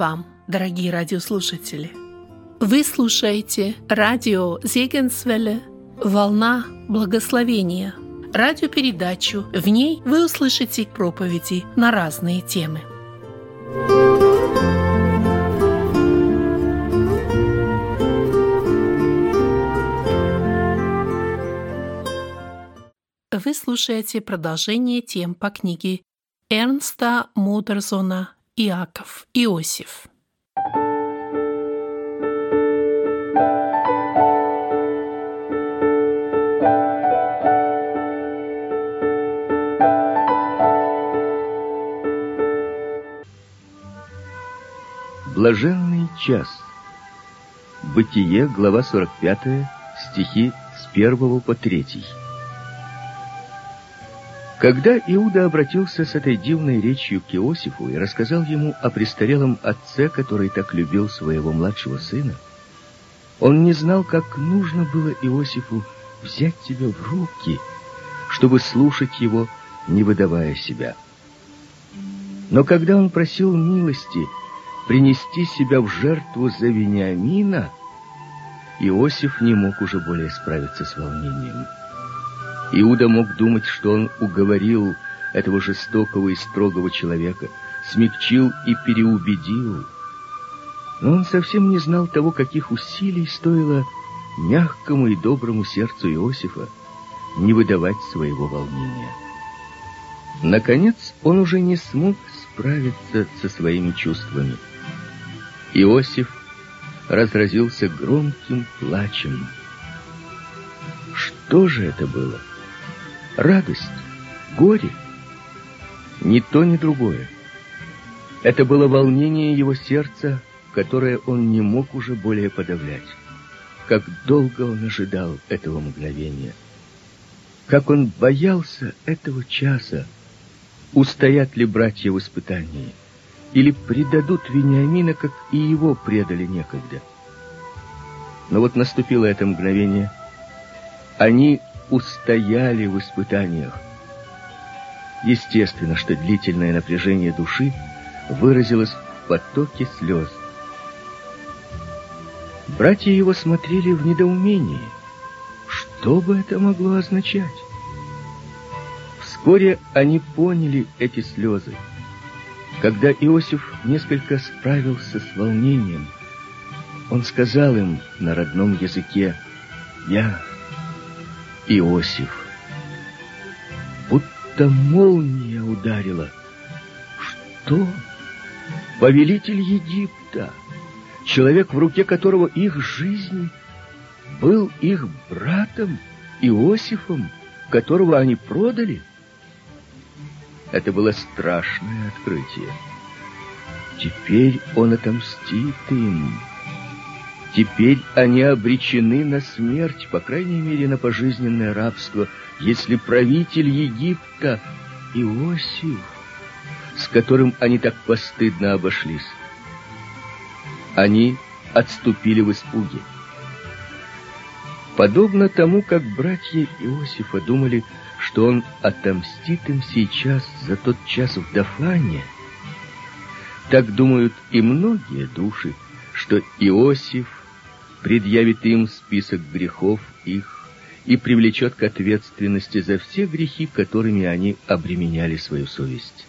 Вам, дорогие радиослушатели! Вы слушаете радио Зегенсвелле «Волна благословения» радиопередачу. В ней вы услышите проповеди на разные темы. Вы слушаете продолжение тем по книге Эрнста Мудерзона «Иаков Иосиф». Блаженный час. Бытие, глава 45, стихи с 1 по 3. Когда Иуда обратился с этой дивной речью к Иосифу и рассказал ему о престарелом отце, который так любил своего младшего сына, он не знал, как нужно было Иосифу взять себя в руки, чтобы слушать его, не выдавая себя. Но когда он просил милости принести себя в жертву за Вениамина, Иосиф не мог уже более справиться с волнением. Иуда мог думать, что он уговорил этого жестокого и строгого человека, смягчил и переубедил. Но он совсем не знал того, каких усилий стоило мягкому и доброму сердцу Иосифа не выдавать своего волнения. Наконец, он уже не смог справиться со своими чувствами. Иосиф разразился громким плачем. Что же это было? Радость, горе. Ни то, ни другое. Это было волнение его сердца, которое он не мог уже более подавлять. Как долго он ожидал этого мгновения. Как он боялся этого часа. Устоят ли братья в испытании? Или предадут Вениамина, как и его предали некогда? Но вот наступило это мгновение. Они устояли в испытаниях. Естественно, что длительное напряжение души выразилось в потоке слез. Братья его смотрели в недоумении. Что бы это могло означать? Вскоре они поняли эти слезы. Когда Иосиф несколько справился с волнением, он сказал им на родном языке, «Я Иосиф. Будто молния ударила. Что? Повелитель Египта, человек, в руке которого их жизнь был их братом Иосифом, которого они продали? Это было страшное открытие. Теперь он отомстит им. Теперь они обречены на смерть, по крайней мере, на пожизненное рабство, если правитель Египта Иосиф, с которым они так постыдно обошлись. Они отступили в испуге. Подобно тому, как братья Иосифа думали, что он отомстит им сейчас за тот час в Дафане, так думают и многие души, что Иосиф предъявит им список грехов их и привлечет к ответственности за все грехи, которыми они обременяли свою совесть.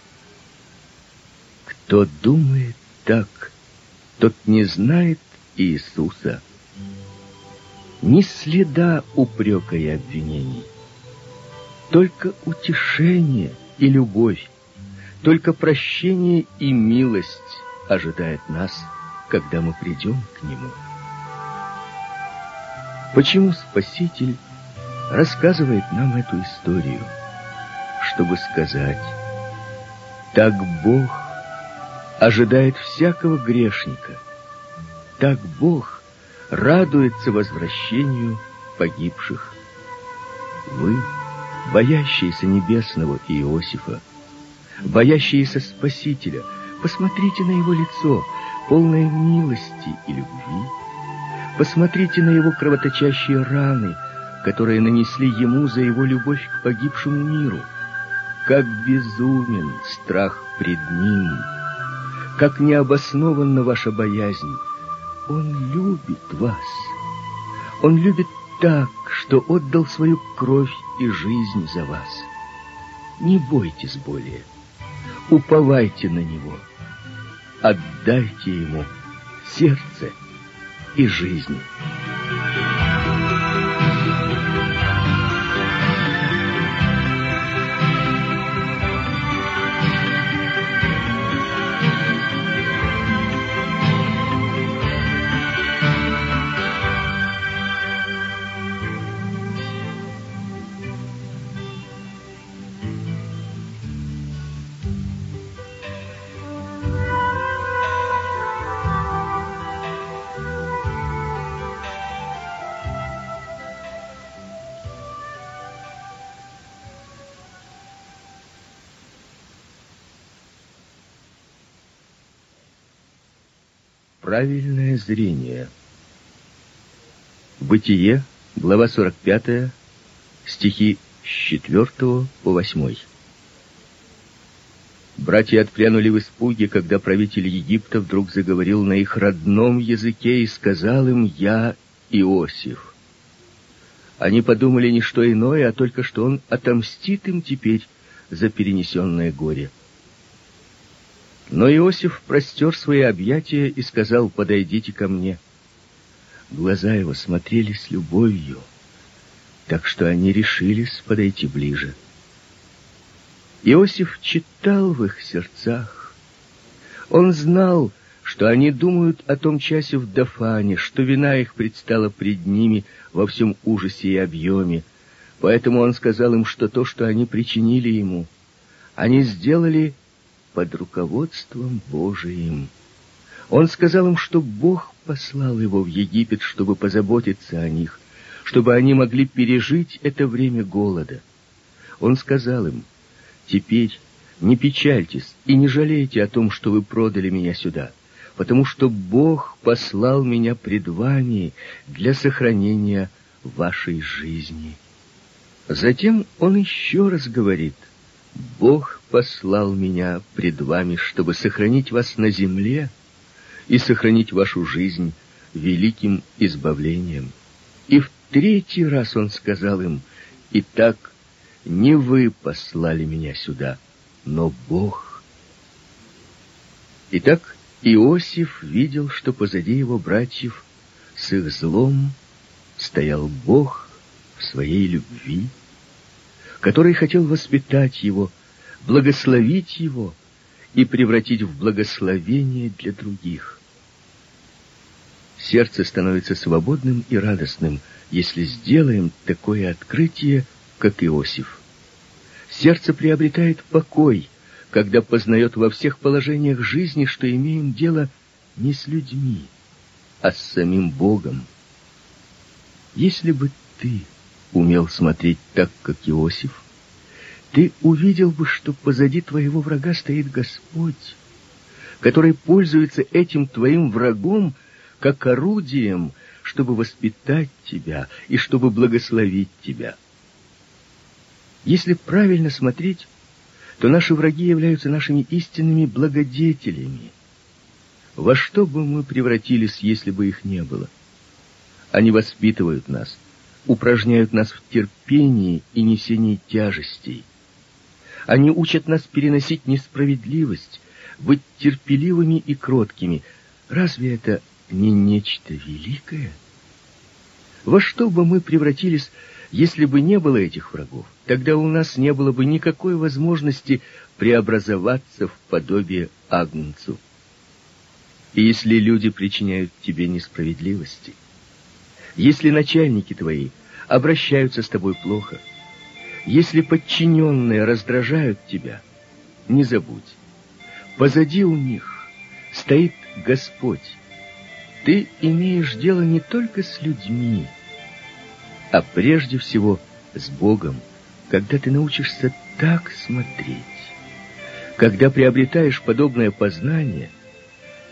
Кто думает так, тот не знает Иисуса. Ни следа упрека и обвинений. Только утешение и любовь, только прощение и милость ожидает нас, когда мы придем к Нему. Почему Спаситель рассказывает нам эту историю? Чтобы сказать, так Бог ожидает всякого грешника, так Бог радуется возвращению погибших. Вы, боящиеся небесного Иосифа, боящиеся Спасителя, посмотрите на его лицо, полное милости и любви, Посмотрите на его кровоточащие раны, которые нанесли ему за его любовь к погибшему миру. Как безумен страх пред ним. как необоснованна ваша боязнь. Он любит вас. Он любит так, что отдал свою кровь и жизнь за вас. Не бойтесь более. Уповайте на Него. Отдайте Ему сердце и жизнь. Правильное зрение. Бытие, глава 45, стихи с 4 по 8. Братья отпрянули в испуге, когда правитель Египта вдруг заговорил на их родном языке и сказал им «Я Иосиф». Они подумали не что иное, а только что он отомстит им теперь за перенесенное горе. Но Иосиф простер свои объятия и сказал, «Подойдите ко мне». Глаза его смотрели с любовью, так что они решились подойти ближе. Иосиф читал в их сердцах. Он знал, что они думают о том часе в Дафане, что вина их предстала пред ними во всем ужасе и объеме. Поэтому он сказал им, что то, что они причинили ему, они сделали под руководством Божиим. Он сказал им, что Бог послал его в Египет, чтобы позаботиться о них, чтобы они могли пережить это время голода. Он сказал им, «Теперь не печальтесь и не жалейте о том, что вы продали меня сюда, потому что Бог послал меня пред вами для сохранения вашей жизни». Затем он еще раз говорит, «Бог послал меня пред вами, чтобы сохранить вас на земле и сохранить вашу жизнь великим избавлением. И в третий раз он сказал им, «Итак, не вы послали меня сюда, но Бог». Итак, Иосиф видел, что позади его братьев с их злом стоял Бог в своей любви, который хотел воспитать его, благословить его и превратить в благословение для других. Сердце становится свободным и радостным, если сделаем такое открытие, как Иосиф. Сердце приобретает покой, когда познает во всех положениях жизни, что имеем дело не с людьми, а с самим Богом. Если бы ты умел смотреть так, как Иосиф, ты увидел бы, что позади твоего врага стоит Господь, который пользуется этим твоим врагом как орудием, чтобы воспитать тебя и чтобы благословить тебя. Если правильно смотреть, то наши враги являются нашими истинными благодетелями. Во что бы мы превратились, если бы их не было? Они воспитывают нас, упражняют нас в терпении и несении тяжестей. Они учат нас переносить несправедливость, быть терпеливыми и кроткими. Разве это не нечто великое? Во что бы мы превратились, если бы не было этих врагов? Тогда у нас не было бы никакой возможности преобразоваться в подобие Агнцу. И если люди причиняют тебе несправедливости, если начальники твои обращаются с тобой плохо, если подчиненные раздражают тебя, не забудь. Позади у них стоит Господь. Ты имеешь дело не только с людьми, а прежде всего с Богом, когда ты научишься так смотреть. Когда приобретаешь подобное познание,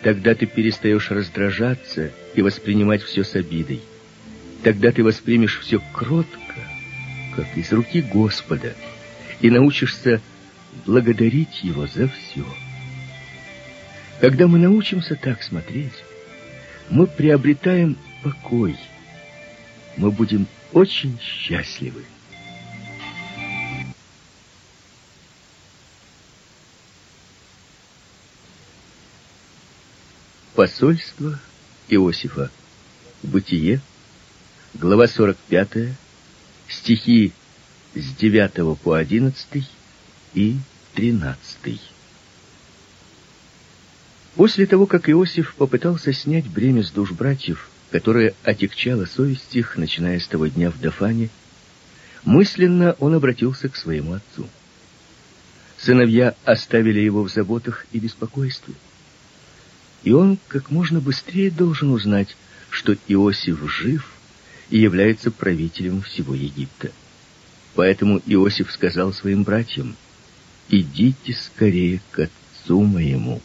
тогда ты перестаешь раздражаться и воспринимать все с обидой. Тогда ты воспримешь все кротко, как из руки Господа, и научишься благодарить Его за все. Когда мы научимся так смотреть, мы приобретаем покой. Мы будем очень счастливы. Посольство Иосифа. Бытие. Глава 45. Стихи с 9 по 11 и 13. После того, как Иосиф попытался снять бремя с душ братьев, которое отягчало совесть их, начиная с того дня в Дафане, мысленно он обратился к своему отцу. Сыновья оставили его в заботах и беспокойстве. И он как можно быстрее должен узнать, что Иосиф жив и является правителем всего Египта. Поэтому Иосиф сказал своим братьям, «Идите скорее к отцу моему».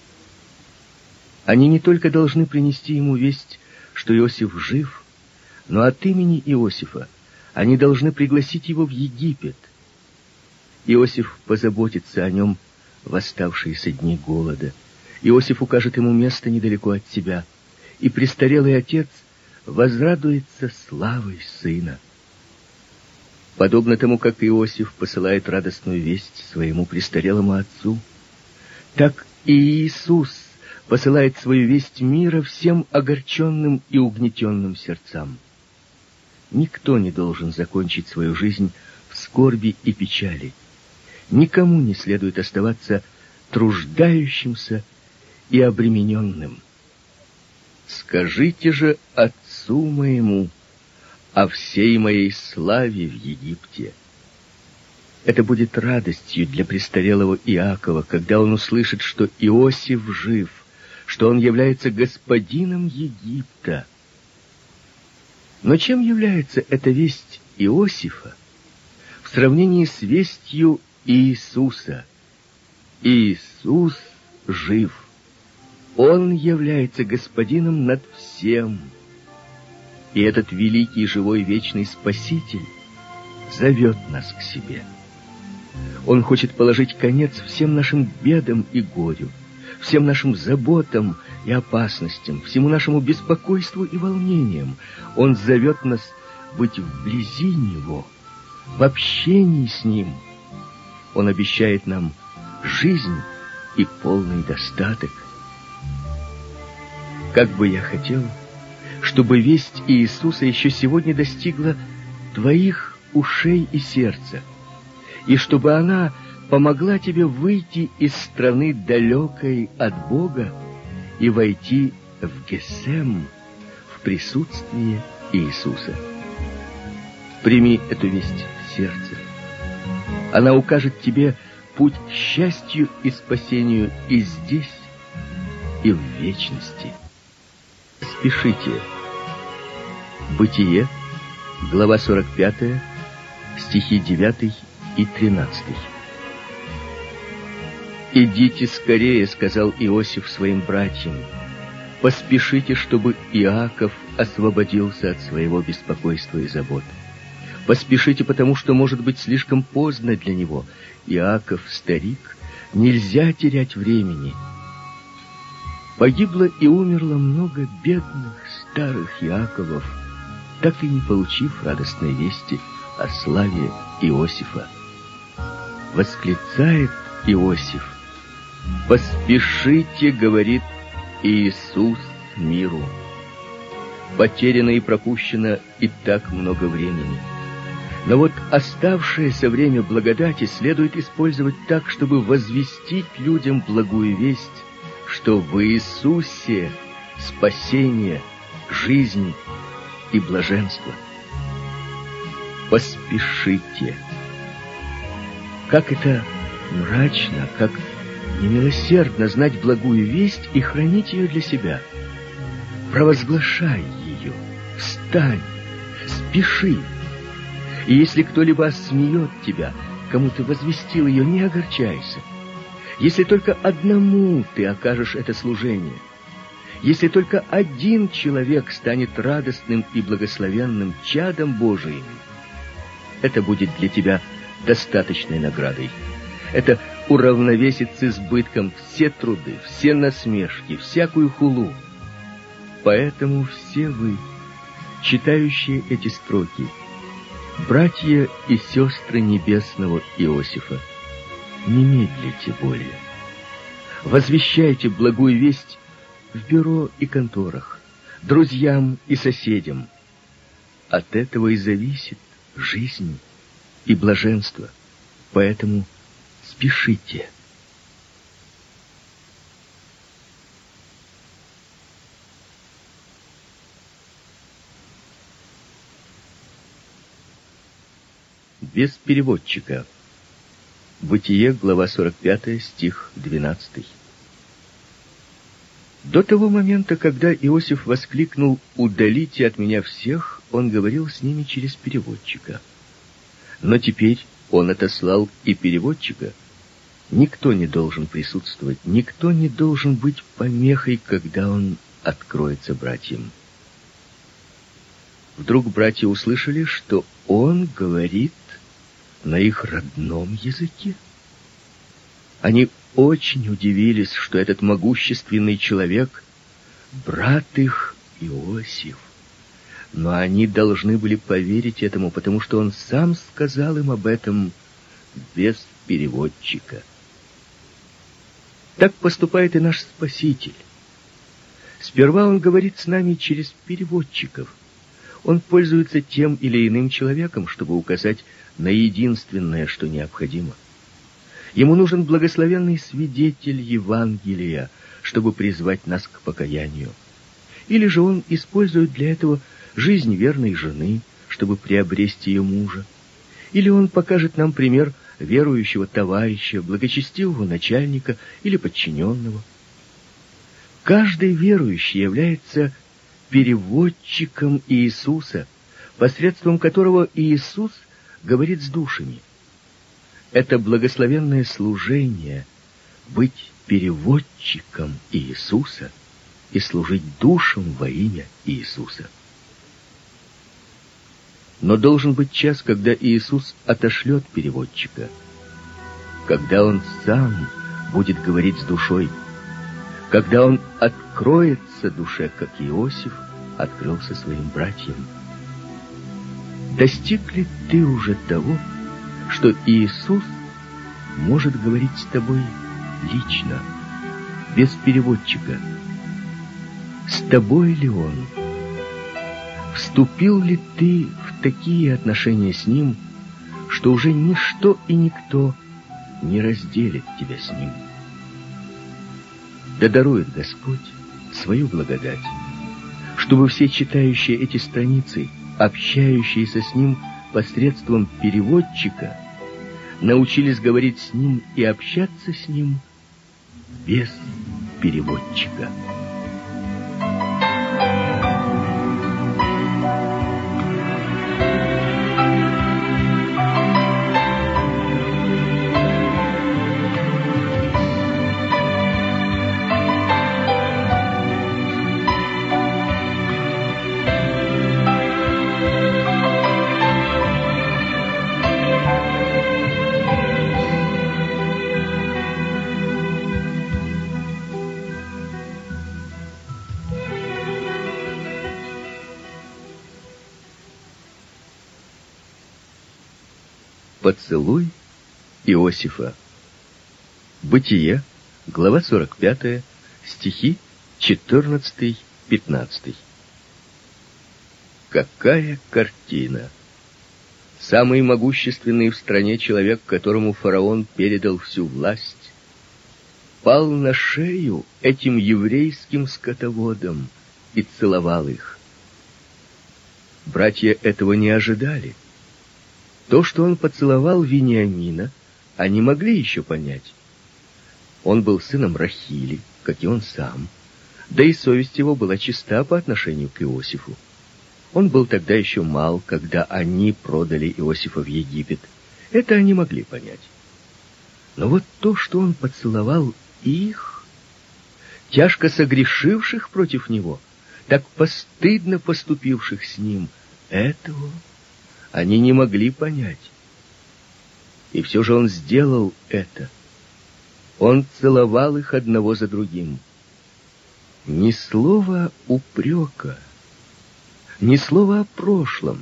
Они не только должны принести ему весть, что Иосиф жив, но от имени Иосифа они должны пригласить его в Египет. Иосиф позаботится о нем в оставшиеся дни голода. Иосиф укажет ему место недалеко от себя, и престарелый отец возрадуется славой сына. Подобно тому, как Иосиф посылает радостную весть своему престарелому отцу, так и Иисус посылает свою весть мира всем огорченным и угнетенным сердцам. Никто не должен закончить свою жизнь в скорби и печали. Никому не следует оставаться труждающимся и обремененным. Скажите же отцу моему о всей моей славе в Египте. Это будет радостью для престарелого Иакова, когда он услышит, что Иосиф жив, что он является господином Египта. Но чем является эта весть Иосифа в сравнении с вестью Иисуса? Иисус жив. Он является господином над всем. И этот великий живой вечный Спаситель зовет нас к себе. Он хочет положить конец всем нашим бедам и горю, всем нашим заботам и опасностям, всему нашему беспокойству и волнениям. Он зовет нас быть вблизи Него, в общении с Ним. Он обещает нам жизнь и полный достаток. Как бы я хотел, чтобы весть Иисуса еще сегодня достигла твоих ушей и сердца, и чтобы она помогла тебе выйти из страны далекой от Бога и войти в Гесем, в присутствие Иисуса. Прими эту весть в сердце. Она укажет тебе путь к счастью и спасению и здесь, и в вечности. Спешите. Бытие, глава 45, стихи 9 и 13. «Идите скорее», — сказал Иосиф своим братьям. «Поспешите, чтобы Иаков освободился от своего беспокойства и забот. Поспешите, потому что может быть слишком поздно для него. Иаков — старик, нельзя терять времени». Погибло и умерло много бедных старых Иаковов, так и не получив радостной вести о славе Иосифа. Восклицает Иосиф, «Поспешите, — говорит Иисус миру. Потеряно и пропущено и так много времени. Но вот оставшееся время благодати следует использовать так, чтобы возвестить людям благую весть, что в Иисусе спасение, жизнь и блаженство. Поспешите. Как это мрачно, как немилосердно знать благую весть и хранить ее для себя. Провозглашай ее, встань, спеши. И если кто-либо смеет тебя, кому ты возвестил ее, не огорчайся. Если только одному ты окажешь это служение, если только один человек станет радостным и благословенным чадом Божиим, это будет для тебя достаточной наградой. Это уравновесит с избытком все труды, все насмешки, всякую хулу. Поэтому все вы, читающие эти строки, братья и сестры небесного Иосифа, не медлите более. Возвещайте благую весть в бюро и конторах, друзьям и соседям. От этого и зависит жизнь и блаженство. Поэтому спешите. Без переводчика. Бытие, глава 45, стих 12. До того момента, когда Иосиф воскликнул «Удалите от меня всех», он говорил с ними через переводчика. Но теперь он отослал и переводчика. Никто не должен присутствовать, никто не должен быть помехой, когда он откроется братьям. Вдруг братья услышали, что он говорит на их родном языке. Они очень удивились, что этот могущественный человек — брат их Иосиф. Но они должны были поверить этому, потому что он сам сказал им об этом без переводчика. Так поступает и наш Спаситель. Сперва он говорит с нами через переводчиков. Он пользуется тем или иным человеком, чтобы указать на единственное, что необходимо. Ему нужен благословенный свидетель Евангелия, чтобы призвать нас к покаянию. Или же он использует для этого жизнь верной жены, чтобы приобрести ее мужа. Или он покажет нам пример верующего товарища, благочестивого начальника или подчиненного. Каждый верующий является переводчиком Иисуса, посредством которого Иисус говорит с душами. Это благословенное служение быть переводчиком Иисуса и служить душам во имя Иисуса. Но должен быть час, когда Иисус отошлет переводчика, когда Он сам будет говорить с душой, когда Он откроется душе, как Иосиф открылся своим братьям. Достиг ли ты уже того, что Иисус может говорить с тобой лично, без переводчика? С тобой ли Он? Вступил ли ты в такие отношения с Ним, что уже ничто и никто не разделит тебя с Ним? Да дарует Господь свою благодать, чтобы все читающие эти страницы – общающиеся с ним посредством переводчика, научились говорить с ним и общаться с ним без переводчика. Поцелуй Иосифа. Бытие, глава 45, стихи 14-15. Какая картина! Самый могущественный в стране человек, которому фараон передал всю власть, пал на шею этим еврейским скотоводам и целовал их. Братья этого не ожидали — то, что он поцеловал Вениамина, они могли еще понять. Он был сыном Рахили, как и он сам, да и совесть его была чиста по отношению к Иосифу. Он был тогда еще мал, когда они продали Иосифа в Египет. Это они могли понять. Но вот то, что он поцеловал их, тяжко согрешивших против него, так постыдно поступивших с ним, этого они не могли понять. И все же он сделал это. Он целовал их одного за другим. Ни слова упрека, ни слова о прошлом.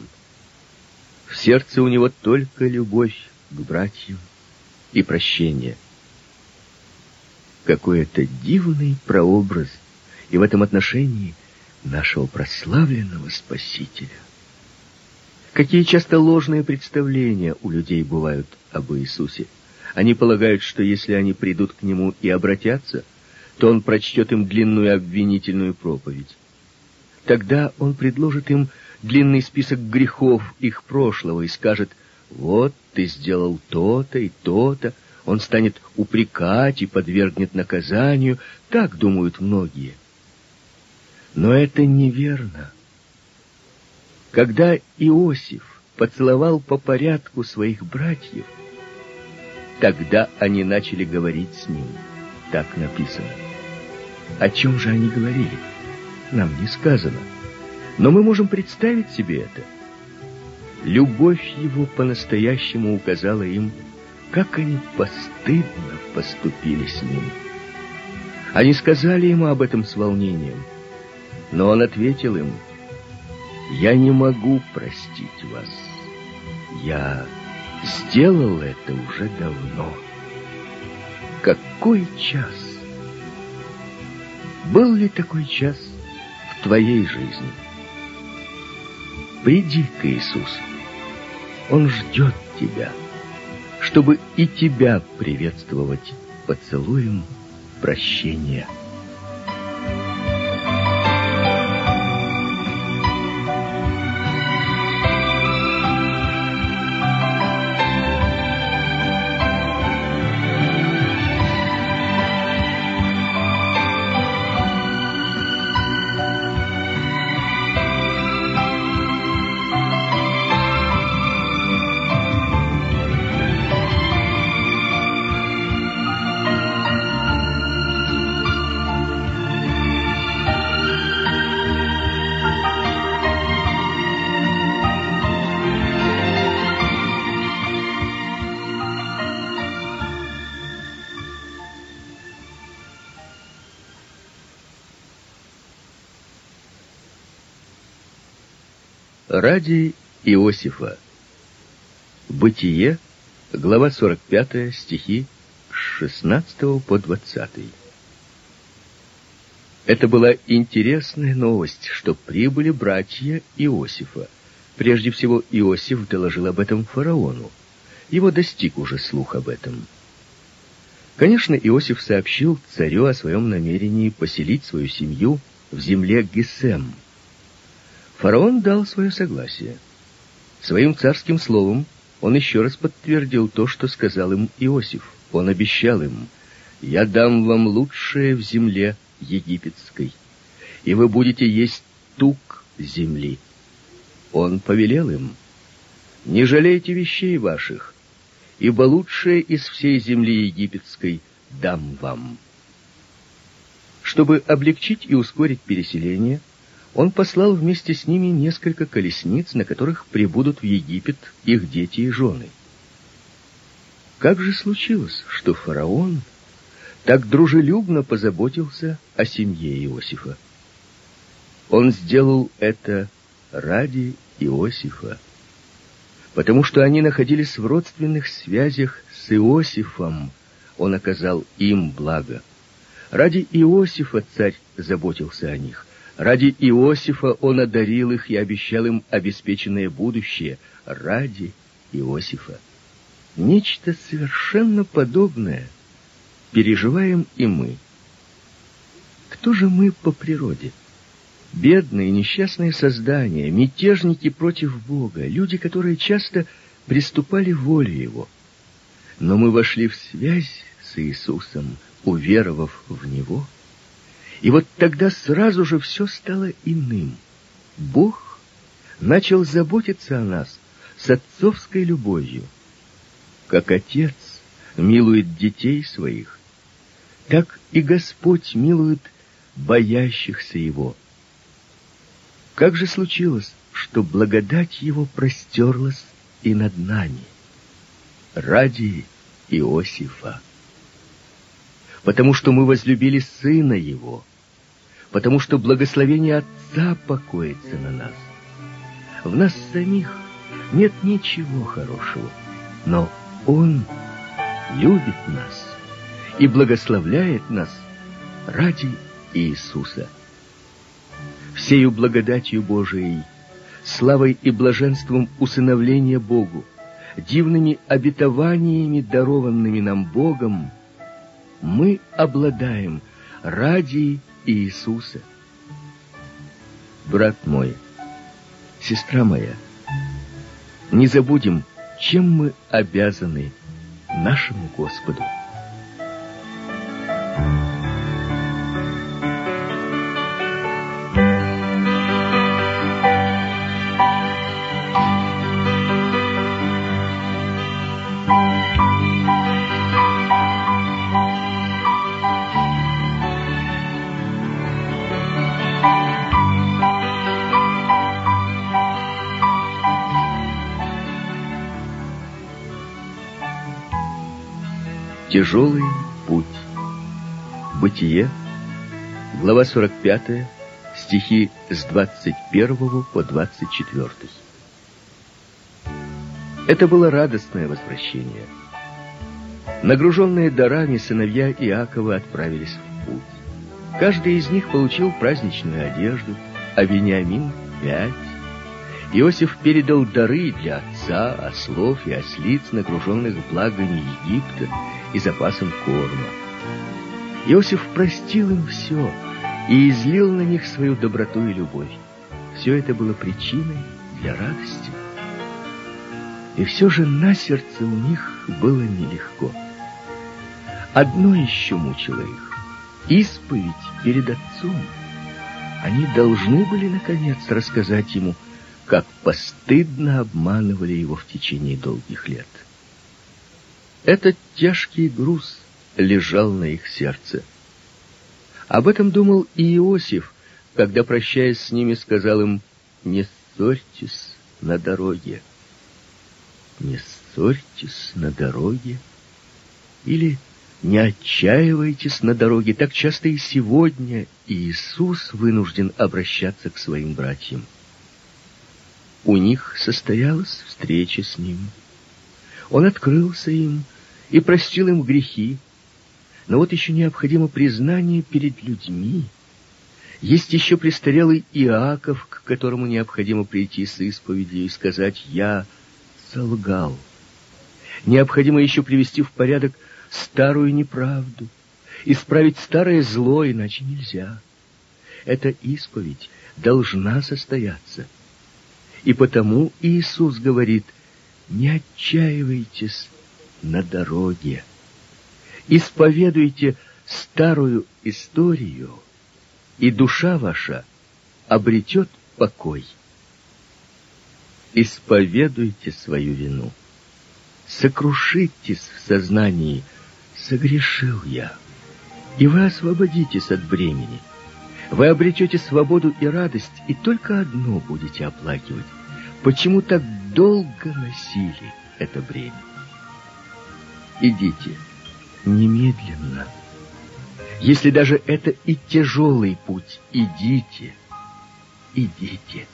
В сердце у него только любовь к братьям и прощение. Какой это дивный прообраз и в этом отношении нашего прославленного Спасителя. Какие часто ложные представления у людей бывают об Иисусе. Они полагают, что если они придут к Нему и обратятся, то Он прочтет им длинную обвинительную проповедь. Тогда Он предложит им длинный список грехов их прошлого и скажет, «Вот ты сделал то-то и то-то». Он станет упрекать и подвергнет наказанию. Так думают многие. Но это неверно. Когда Иосиф поцеловал по порядку своих братьев, тогда они начали говорить с ним. Так написано. О чем же они говорили? Нам не сказано. Но мы можем представить себе это. Любовь его по-настоящему указала им, как они постыдно поступили с ним. Они сказали ему об этом с волнением, но он ответил им, «Я не могу простить вас. Я сделал это уже давно. Какой час? Был ли такой час в твоей жизни? Приди к Иисусу. Он ждет тебя, чтобы и тебя приветствовать поцелуем прощения. Ради Иосифа. Бытие, глава 45, стихи с 16 по 20. Это была интересная новость, что прибыли братья Иосифа. Прежде всего, Иосиф доложил об этом фараону. Его достиг уже слух об этом. Конечно, Иосиф сообщил царю о своем намерении поселить свою семью в земле Гесем – Фараон дал свое согласие. Своим царским словом он еще раз подтвердил то, что сказал им Иосиф. Он обещал им, «Я дам вам лучшее в земле египетской, и вы будете есть тук земли». Он повелел им, «Не жалейте вещей ваших, ибо лучшее из всей земли египетской дам вам». Чтобы облегчить и ускорить переселение – он послал вместе с ними несколько колесниц, на которых прибудут в Египет их дети и жены. Как же случилось, что фараон так дружелюбно позаботился о семье Иосифа? Он сделал это ради Иосифа, потому что они находились в родственных связях с Иосифом, он оказал им благо. Ради Иосифа царь заботился о них. Ради Иосифа он одарил их и обещал им обеспеченное будущее. Ради Иосифа. Нечто совершенно подобное переживаем и мы. Кто же мы по природе? Бедные, несчастные создания, мятежники против Бога, люди, которые часто приступали воле Его. Но мы вошли в связь с Иисусом, уверовав в Него — и вот тогда сразу же все стало иным. Бог начал заботиться о нас с отцовской любовью. Как отец милует детей своих, так и Господь милует боящихся Его. Как же случилось, что благодать Его простерлась и над нами? Ради Иосифа. потому что мы возлюбили Сына Его, потому что благословение Отца покоится на нас. В нас самих нет ничего хорошего, но Он любит нас и благословляет нас ради Иисуса. Всею благодатью Божией, славой и блаженством усыновления Богу, дивными обетованиями, дарованными нам Богом, мы обладаем ради Иисуса. Брат мой, сестра моя, не забудем, чем мы обязаны нашему Господу. Тяжелый путь. Бытие, глава 45, стихи с 21 по 24. Это было радостное возвращение. Нагруженные дарами сыновья Иакова отправились в путь. Каждый из них получил праздничную одежду, а Вениамин — пять. Иосиф передал дары для отца, ослов и ослиц, нагруженных благами Египта и запасом корма. Иосиф простил им все и излил на них свою доброту и любовь. Все это было причиной для радости. И все же на сердце у них было нелегко. Одно еще мучило их — исповедь перед отцом. Они должны были, наконец, рассказать ему — как постыдно обманывали его в течение долгих лет. Этот тяжкий груз лежал на их сердце. Об этом думал и Иосиф, когда, прощаясь с ними, сказал им, «Не ссорьтесь на дороге». «Не ссорьтесь на дороге» или «Не отчаивайтесь на дороге». Так часто и сегодня Иисус вынужден обращаться к своим братьям. У них состоялась встреча с ним. Он открылся им и простил им грехи. Но вот еще необходимо признание перед людьми. Есть еще престарелый Иаков, к которому необходимо прийти с исповедью и сказать «Я солгал». Необходимо еще привести в порядок старую неправду, исправить старое зло, иначе нельзя. Эта исповедь должна состояться – и потому Иисус говорит, не отчаивайтесь на дороге. Исповедуйте старую историю, и душа ваша обретет покой. Исповедуйте свою вину. Сокрушитесь в сознании, согрешил я, и вы освободитесь от бремени – вы обретете свободу и радость, и только одно будете оплакивать. Почему так долго носили это бремя? Идите немедленно. Если даже это и тяжелый путь, идите, идите.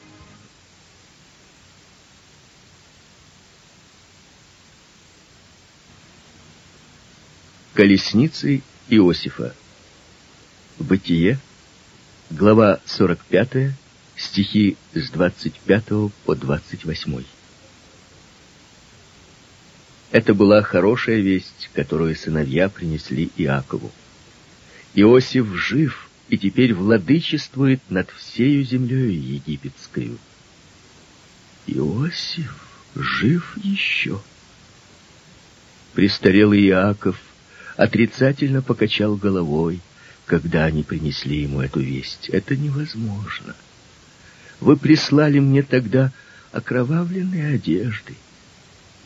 Колесницы Иосифа. Бытие, Глава 45, стихи с 25 по 28. Это была хорошая весть, которую сыновья принесли Иакову. Иосиф жив и теперь владычествует над всею землею египетскую. Иосиф жив еще. Престарелый Иаков отрицательно покачал головой, когда они принесли ему эту весть. Это невозможно. Вы прислали мне тогда окровавленные одежды.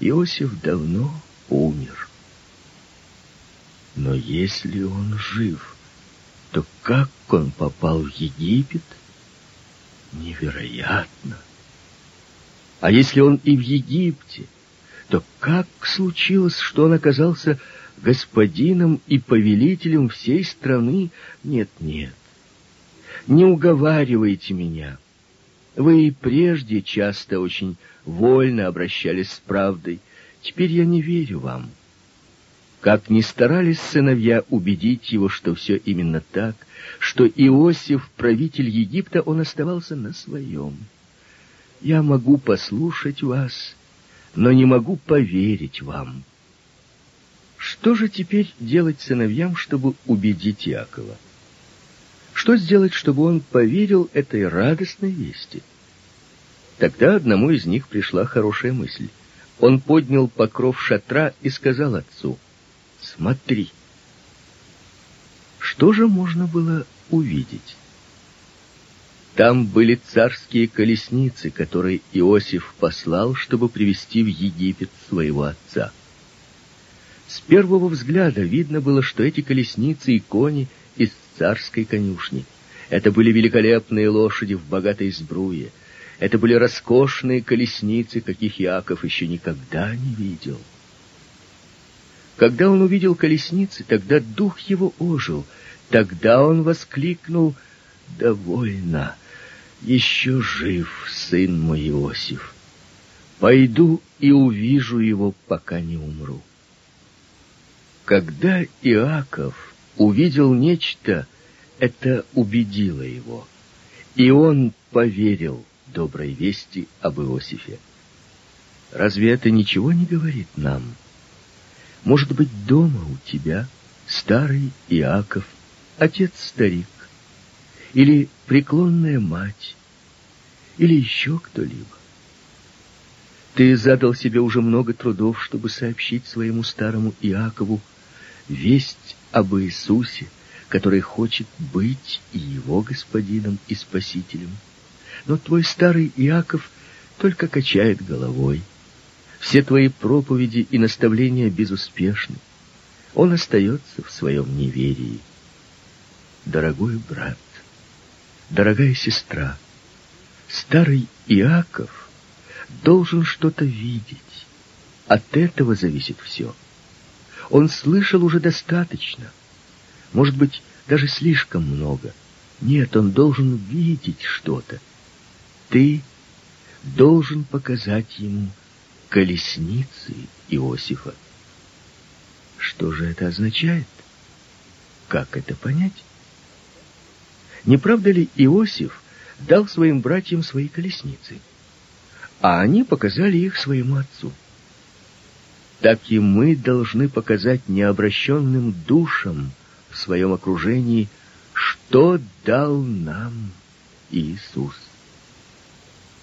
Иосиф давно умер. Но если он жив, то как он попал в Египет? Невероятно. А если он и в Египте, то как случилось, что он оказался господином и повелителем всей страны? Нет, нет. Не уговаривайте меня. Вы и прежде часто очень вольно обращались с правдой. Теперь я не верю вам. Как ни старались сыновья убедить его, что все именно так, что Иосиф, правитель Египта, он оставался на своем. Я могу послушать вас, но не могу поверить вам. Что же теперь делать сыновьям, чтобы убедить Якова? Что сделать, чтобы он поверил этой радостной вести? Тогда одному из них пришла хорошая мысль. Он поднял покров шатра и сказал отцу, «Смотри». Что же можно было увидеть? Там были царские колесницы, которые Иосиф послал, чтобы привести в Египет своего отца. С первого взгляда видно было, что эти колесницы и кони из царской конюшни. Это были великолепные лошади в богатой сбруе. Это были роскошные колесницы, каких Яков еще никогда не видел. Когда он увидел колесницы, тогда дух его ожил. Тогда он воскликнул «Довольно! Еще жив сын мой Иосиф! Пойду и увижу его, пока не умру». Когда Иаков увидел нечто, это убедило его, и он поверил доброй вести об Иосифе. Разве это ничего не говорит нам? Может быть, дома у тебя старый Иаков, отец-старик, или преклонная мать, или еще кто-либо. Ты задал себе уже много трудов, чтобы сообщить своему старому Иакову весть об Иисусе, который хочет быть и его господином и спасителем. Но твой старый Иаков только качает головой. Все твои проповеди и наставления безуспешны. Он остается в своем неверии. Дорогой брат, дорогая сестра, старый Иаков должен что-то видеть. От этого зависит все. Он слышал уже достаточно. Может быть, даже слишком много. Нет, он должен видеть что-то. Ты должен показать ему колесницы Иосифа. Что же это означает? Как это понять? Не правда ли Иосиф дал своим братьям свои колесницы, а они показали их своему отцу? Так и мы должны показать необращенным душам в своем окружении, что дал нам Иисус.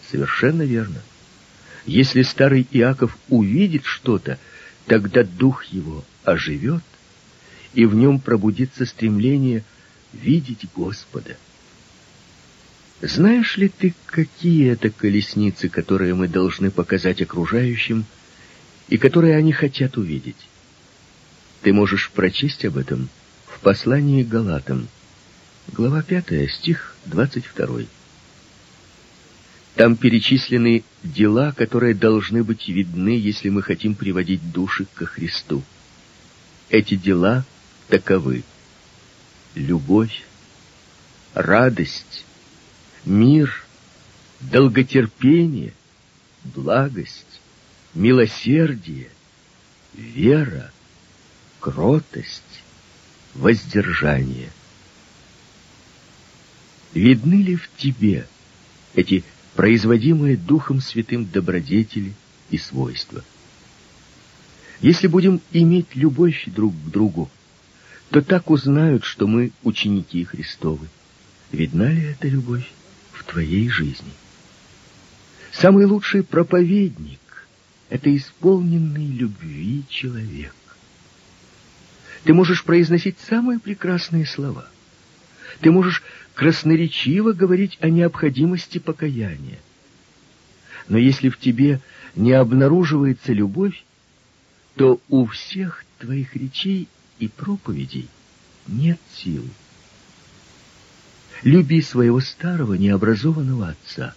Совершенно верно. Если старый Иаков увидит что-то, тогда дух его оживет, и в нем пробудится стремление видеть Господа. Знаешь ли ты, какие это колесницы, которые мы должны показать окружающим, и которые они хотят увидеть. Ты можешь прочесть об этом в послании Галатам, глава 5, стих 22. Там перечислены дела, которые должны быть видны, если мы хотим приводить души ко Христу. Эти дела таковы. Любовь, радость, мир, долготерпение, благость, милосердие, вера, кротость, воздержание. Видны ли в тебе эти производимые Духом Святым добродетели и свойства? Если будем иметь любовь друг к другу, то так узнают, что мы ученики Христовы. Видна ли эта любовь в твоей жизни? Самый лучший проповедник это исполненный любви человек. Ты можешь произносить самые прекрасные слова. Ты можешь красноречиво говорить о необходимости покаяния. Но если в тебе не обнаруживается любовь, то у всех твоих речей и проповедей нет сил. Люби своего старого необразованного отца.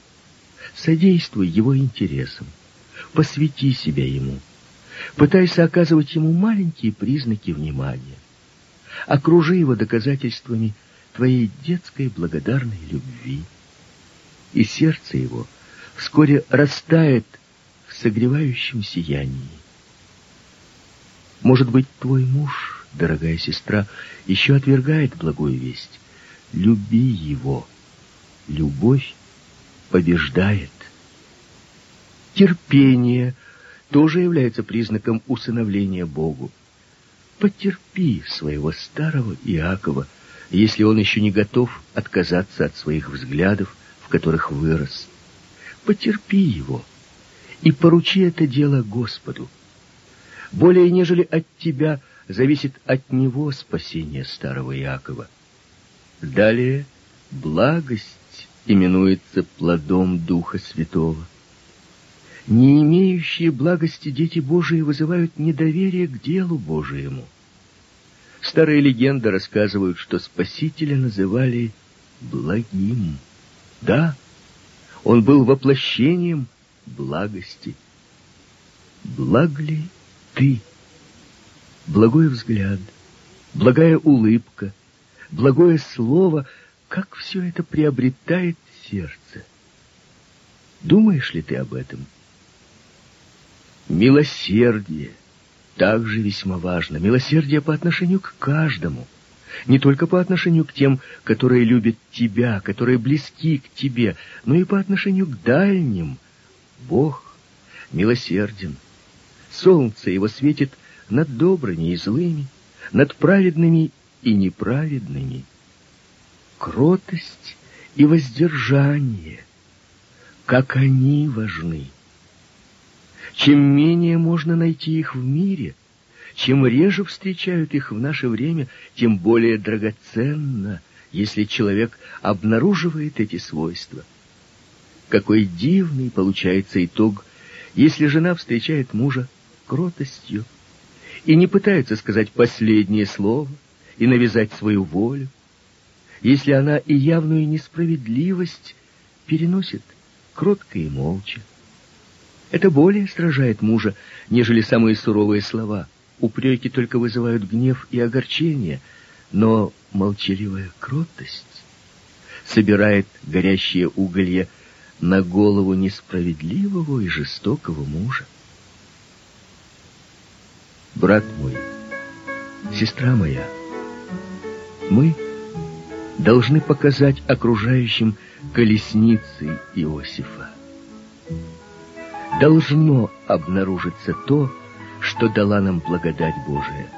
Содействуй его интересам посвяти себя ему. Пытайся оказывать ему маленькие признаки внимания. Окружи его доказательствами твоей детской благодарной любви. И сердце его вскоре растает в согревающем сиянии. Может быть, твой муж, дорогая сестра, еще отвергает благую весть. Люби его. Любовь побеждает. Терпение тоже является признаком усыновления Богу. Потерпи своего старого Иакова, если он еще не готов отказаться от своих взглядов, в которых вырос. Потерпи его и поручи это дело Господу. Более нежели от тебя зависит от него спасение старого Иакова. Далее благость именуется плодом Духа Святого. Не имеющие благости дети Божии вызывают недоверие к делу Божиему. Старые легенды рассказывают, что Спасителя называли благим. Да, он был воплощением благости. Благ ли ты? Благой взгляд, благая улыбка, благое слово, как все это приобретает сердце. Думаешь ли ты об этом? — Милосердие также весьма важно. Милосердие по отношению к каждому. Не только по отношению к тем, которые любят тебя, которые близки к тебе, но и по отношению к дальним. Бог милосерден. Солнце его светит над добрыми и злыми, над праведными и неправедными. Кротость и воздержание, как они важны. Чем менее можно найти их в мире, чем реже встречают их в наше время, тем более драгоценно, если человек обнаруживает эти свойства. Какой дивный получается итог, если жена встречает мужа кротостью и не пытается сказать последнее слово и навязать свою волю, если она и явную несправедливость переносит кротко и молча. Это более сражает мужа, нежели самые суровые слова. Упреки только вызывают гнев и огорчение, но молчаливая кротость собирает горящие уголья на голову несправедливого и жестокого мужа. Брат мой, сестра моя, мы должны показать окружающим колесницы Иосифа должно обнаружиться то, что дала нам благодать Божия.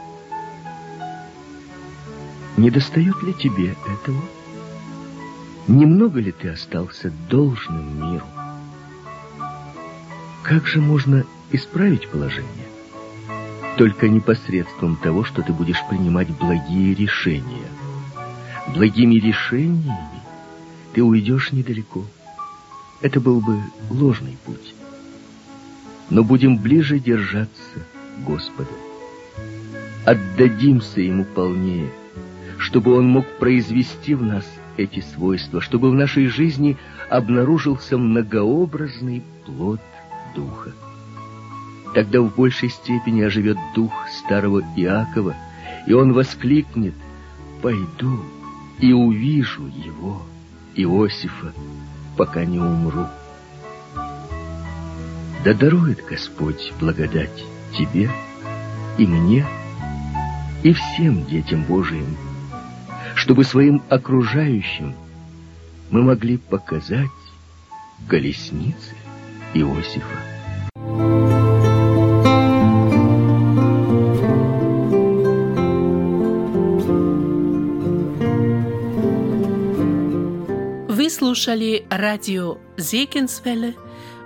Не достает ли тебе этого? Немного ли ты остался должным миру? Как же можно исправить положение? Только непосредством того, что ты будешь принимать благие решения. Благими решениями ты уйдешь недалеко. Это был бы ложный путь но будем ближе держаться Господа. Отдадимся Ему полнее, чтобы Он мог произвести в нас эти свойства, чтобы в нашей жизни обнаружился многообразный плод Духа. Тогда в большей степени оживет Дух старого Иакова, и он воскликнет «Пойду и увижу его, Иосифа, пока не умру». Да дарует Господь благодать тебе и мне, и всем детям Божиим, чтобы своим окружающим мы могли показать колесницы Иосифа. Вы слушали радио Зекинсвелле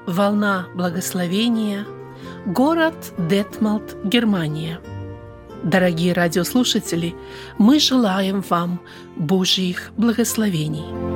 Волна благословения. Город Детмалт, Германия. Дорогие радиослушатели, мы желаем вам Божьих благословений.